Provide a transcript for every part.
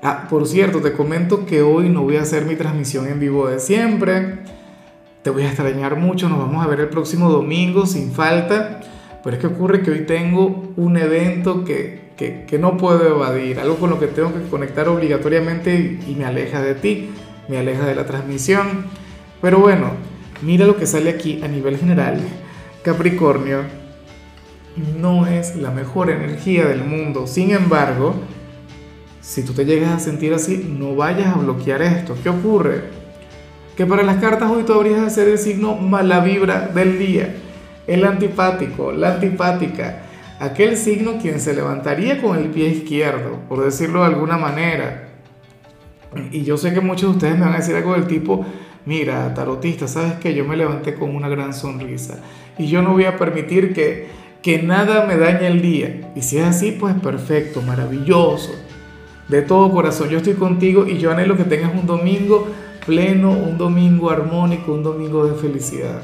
Ah, por cierto, te comento que hoy no voy a hacer mi transmisión en vivo de siempre. Te voy a extrañar mucho, nos vamos a ver el próximo domingo sin falta. Pero es que ocurre que hoy tengo un evento que, que, que no puedo evadir, algo con lo que tengo que conectar obligatoriamente y, y me aleja de ti, me aleja de la transmisión. Pero bueno, mira lo que sale aquí a nivel general. Capricornio no es la mejor energía del mundo, sin embargo, si tú te llegas a sentir así, no vayas a bloquear esto. ¿Qué ocurre? Que para las cartas hoy tú habrías de ser el signo mala vibra del día, el antipático, la antipática, aquel signo quien se levantaría con el pie izquierdo, por decirlo de alguna manera. Y yo sé que muchos de ustedes me van a decir algo del tipo, mira, tarotista, sabes que yo me levanté con una gran sonrisa y yo no voy a permitir que, que nada me dañe el día. Y si es así, pues perfecto, maravilloso de todo corazón. Yo estoy contigo y yo anhelo que tengas un domingo pleno, un domingo armónico, un domingo de felicidad.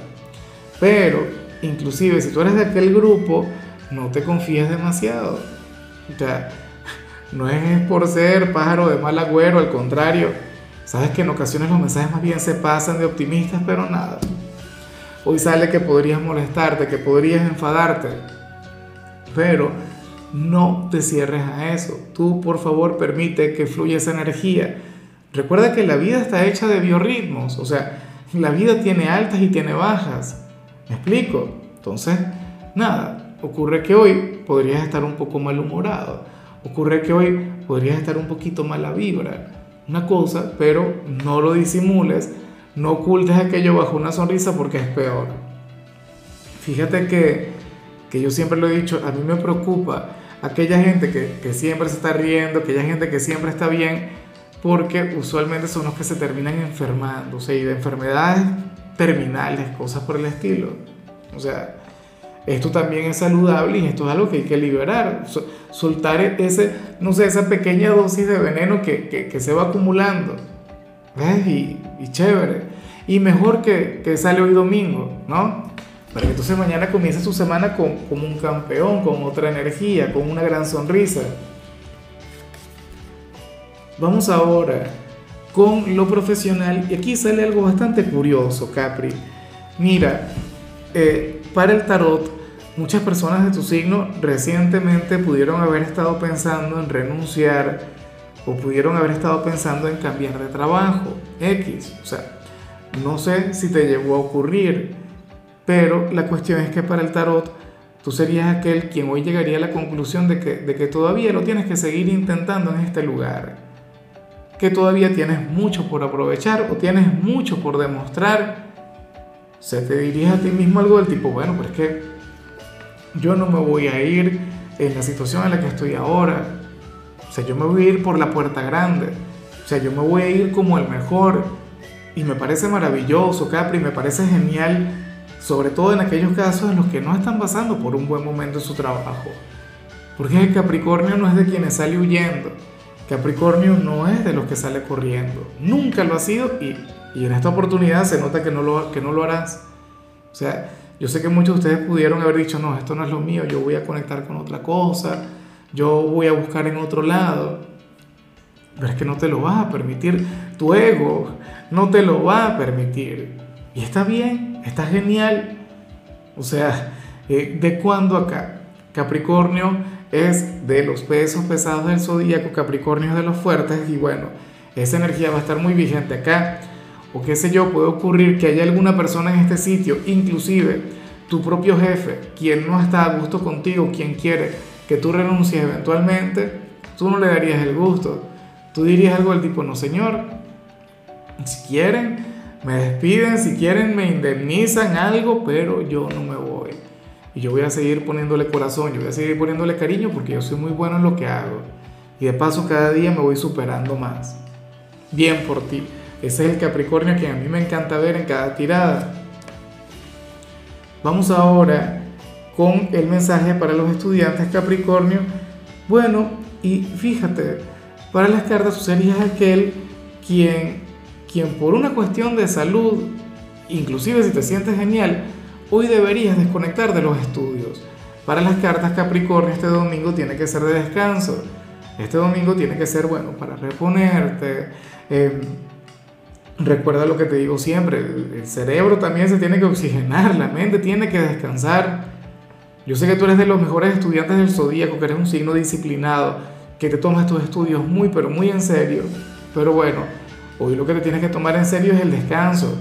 Pero, inclusive, si tú eres de aquel grupo, no te confíes demasiado. O sea, no es por ser pájaro de mal agüero, al contrario. Sabes que en ocasiones los mensajes más bien se pasan de optimistas, pero nada. Hoy sale que podrías molestarte, que podrías enfadarte. Pero no te cierres a eso. Tú, por favor, permite que fluya esa energía. Recuerda que la vida está hecha de biorritmos, o sea, la vida tiene altas y tiene bajas. ¿Me explico? Entonces, nada, ocurre que hoy podrías estar un poco malhumorado, ocurre que hoy podrías estar un poquito mala vibra. Una cosa, pero no lo disimules, no ocultes aquello bajo una sonrisa porque es peor. Fíjate que, que yo siempre lo he dicho, a mí me preocupa aquella gente que, que, siempre se está riendo, aquella gente que siempre está bien, porque usualmente son los que se terminan enfermando, o sea, y de enfermedades terminales, cosas por el estilo. O sea, esto también es saludable y esto es algo que hay que liberar, soltar ese, no sé, esa pequeña dosis de veneno que, que, que se va acumulando. ¿Ves? Y, y, chévere. Y mejor que, que sale hoy domingo, ¿no? Para que entonces mañana comience su semana con, como un campeón, con otra energía, con una gran sonrisa. Vamos ahora con lo profesional y aquí sale algo bastante curioso, Capri. Mira, eh, para el tarot, muchas personas de tu signo recientemente pudieron haber estado pensando en renunciar o pudieron haber estado pensando en cambiar de trabajo, X. O sea, no sé si te llegó a ocurrir pero la cuestión es que para el tarot tú serías aquel quien hoy llegaría a la conclusión de que, de que todavía lo tienes que seguir intentando en este lugar. Que todavía tienes mucho por aprovechar o tienes mucho por demostrar. Se te dirige a ti mismo algo del tipo, bueno, pero es que yo no me voy a ir en la situación en la que estoy ahora. O sea, yo me voy a ir por la puerta grande. O sea, yo me voy a ir como el mejor. Y me parece maravilloso, Capri, me parece genial sobre todo en aquellos casos en los que no están pasando por un buen momento en su trabajo. Porque el Capricornio no es de quienes sale huyendo, Capricornio no es de los que sale corriendo, nunca lo ha sido y, y en esta oportunidad se nota que no, lo, que no lo harás. O sea, yo sé que muchos de ustedes pudieron haber dicho, no, esto no es lo mío, yo voy a conectar con otra cosa, yo voy a buscar en otro lado. Pero es que no te lo vas a permitir, tu ego no te lo va a permitir. Y está bien, está genial. O sea, eh, ¿de cuándo acá? Capricornio es de los pesos pesados del zodíaco, Capricornio es de los fuertes y bueno, esa energía va a estar muy vigente acá. O qué sé yo, puede ocurrir que haya alguna persona en este sitio, inclusive tu propio jefe, quien no está a gusto contigo, quien quiere que tú renuncies eventualmente, tú no le darías el gusto. Tú dirías algo del tipo, no señor, si quieren, me despiden, si quieren me indemnizan algo, pero yo no me voy. Y yo voy a seguir poniéndole corazón, yo voy a seguir poniéndole cariño porque yo soy muy bueno en lo que hago. Y de paso cada día me voy superando más. bien por ti. Ese es el Capricornio que a mí me encanta ver en cada tirada. Vamos ahora con el mensaje para los estudiantes Capricornio. Bueno, y fíjate, para las cartas tú serías aquel quien, quien por una cuestión de salud, inclusive si te sientes genial, hoy deberías desconectar de los estudios. Para las cartas Capricornio este domingo tiene que ser de descanso. Este domingo tiene que ser bueno para reponerte. Eh, recuerda lo que te digo siempre, el cerebro también se tiene que oxigenar, la mente tiene que descansar. Yo sé que tú eres de los mejores estudiantes del zodíaco, que eres un signo disciplinado, que te tomas tus estudios muy, pero muy en serio. Pero bueno, hoy lo que te tienes que tomar en serio es el descanso,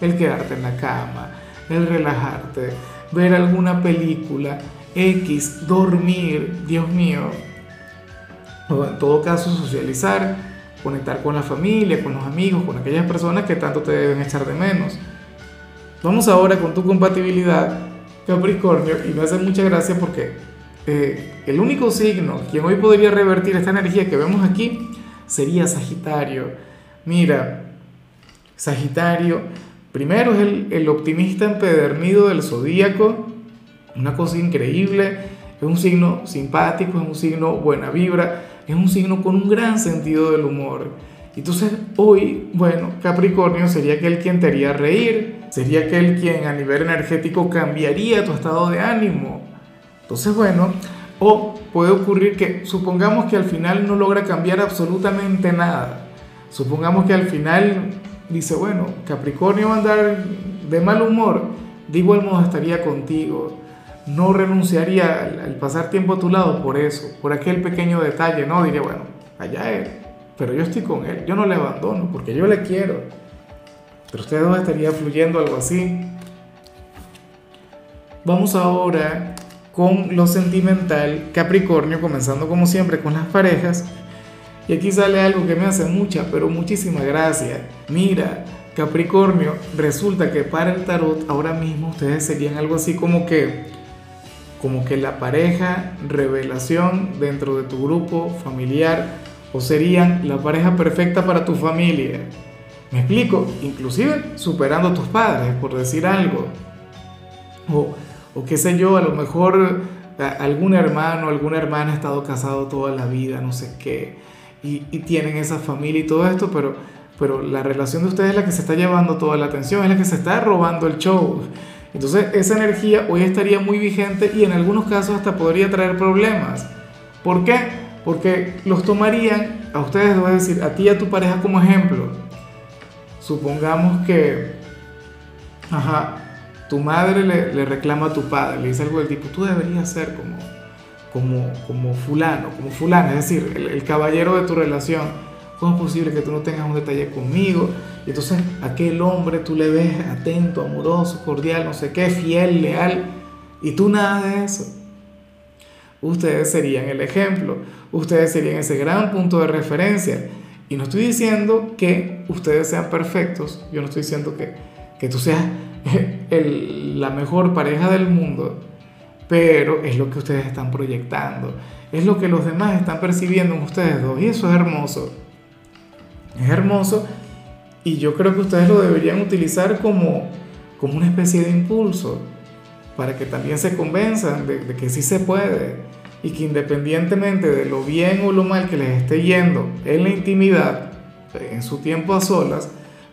el quedarte en la cama, el relajarte, ver alguna película, X, dormir, Dios mío. O en todo caso, socializar, conectar con la familia, con los amigos, con aquellas personas que tanto te deben echar de menos. Vamos ahora con tu compatibilidad, Capricornio, y me hace mucha gracia porque eh, el único signo quien hoy podría revertir esta energía que vemos aquí sería Sagitario. Mira, Sagitario, primero es el, optimista empedernido del zodíaco, una cosa increíble, es un signo simpático, es un signo buena vibra, es un signo con un gran sentido del humor. Entonces hoy, bueno, Capricornio sería aquel quien te haría reír, sería aquel quien a nivel energético cambiaría tu estado de ánimo. Entonces, bueno, o puede ocurrir que supongamos que al final no logra cambiar absolutamente nada. Supongamos que al final dice, bueno, Capricornio va a andar de mal humor, de igual modo estaría contigo no renunciaría al, pasar tiempo a tu lado por eso, por aquel pequeño detalle, no diría, bueno, allá él, pero yo estoy con él, yo no le abandono porque yo le quiero. Pero ustedes dos estaría fluyendo algo así. Vamos ahora con lo sentimental, Capricornio, comenzando como siempre con las parejas. Y aquí sale algo que me hace mucha, pero muchísima gracia. Mira, Capricornio, resulta que para el tarot ahora mismo ustedes serían algo así como que como que la pareja revelación dentro de tu grupo familiar o serían la pareja perfecta para tu familia. Me explico, inclusive superando a tus padres, por decir algo. O, o qué sé yo, a lo mejor algún hermano, alguna hermana ha estado casado toda la vida, no sé qué, y, tienen esa familia y todo esto, pero, pero la relación de ustedes es la que se está llevando toda la atención, es la que se está robando el show. Entonces esa energía hoy estaría muy vigente y en algunos casos hasta podría traer problemas. ¿Por qué? Porque los tomarían a ustedes, voy a decir, a ti y a tu pareja como ejemplo. Supongamos que, ajá, tu madre le, reclama a tu padre, le dice algo del tipo, tú deberías ser como, como, como fulano, como fulano, es decir, el caballero de tu relación ¿Cómo es posible que tú no tengas un detalle conmigo? Y entonces aquel hombre tú le ves atento, amoroso, cordial, no sé qué, fiel, leal, y tú nada de eso. Ustedes serían el ejemplo, ustedes serían ese gran punto de referencia. Y no estoy diciendo que ustedes sean perfectos, yo no estoy diciendo que, que tú seas la mejor pareja del mundo, pero es lo que ustedes están proyectando, es lo que los demás están percibiendo en ustedes dos, y eso es hermoso. Es hermoso y yo creo que ustedes lo deberían utilizar como, como una especie de impulso para que también se convenzan de, de, que sí se puede y que independientemente de lo bien o lo mal que les esté yendo en la intimidad, en su tiempo a solas,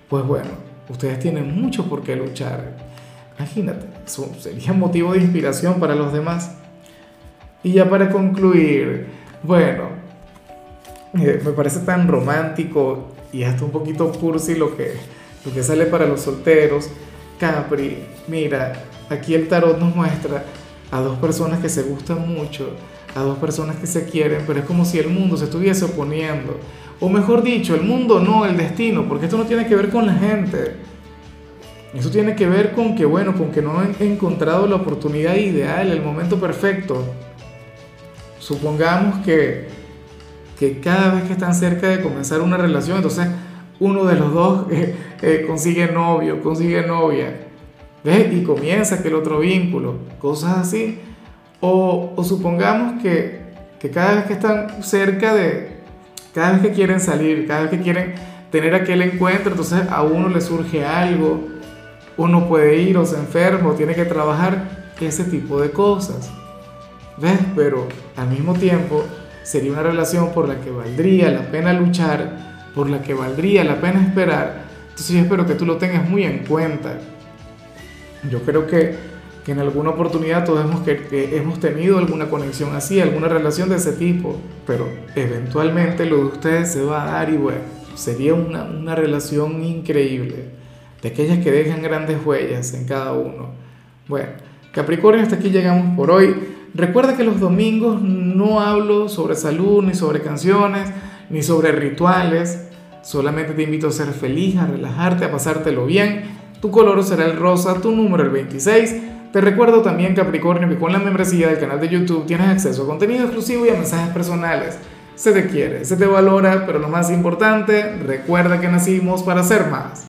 pues bueno, ustedes tienen mucho por qué luchar. Imagínate, eso sería motivo de inspiración para los demás. Y ya para concluir, bueno, eh, me parece tan romántico y hasta un poquito cursi lo que, lo que sale para los solteros. Capri, mira, aquí el tarot nos muestra a dos personas que se gustan mucho, a dos personas que se quieren, pero es como si el mundo se estuviese oponiendo. O mejor dicho, el mundo no, el destino, porque esto no tiene que ver con la gente. Eso tiene que ver con que, bueno, con que no han encontrado la oportunidad ideal, el momento perfecto. Supongamos que que cada vez que están cerca de comenzar una relación, entonces uno de los dos eh, eh, consigue novio, consigue novia, ¿ves? Y comienza que el otro vínculo, cosas así. O, o supongamos que, que, cada vez que están cerca de, cada vez que quieren salir, cada vez que quieren tener aquel encuentro, entonces a uno le surge algo, uno puede ir o se enferma o tiene que trabajar, ese tipo de cosas. ¿Ves? Pero al mismo tiempo sería una relación por la que valdría la pena luchar, por la que valdría la pena esperar. Entonces yo espero que tú lo tengas muy en cuenta. Yo creo que, que en alguna oportunidad todos hemos, que, hemos tenido alguna conexión así, alguna relación de ese tipo, pero eventualmente lo de ustedes se va a dar y bueno, sería una, una relación increíble, de aquellas que dejan grandes huellas en cada uno. Bueno, Capricornio, hasta aquí llegamos por hoy. Recuerda que los domingos no hablo sobre salud, ni sobre canciones, ni sobre rituales. Solamente te invito a ser feliz, a relajarte, a pasártelo bien. Tu color será el rosa, tu número el 26. Te recuerdo también, Capricornio, que con la membresía del canal de YouTube tienes acceso a contenido exclusivo y a mensajes personales. Se te quiere, se te valora, pero lo más importante, recuerda que nacimos para ser más.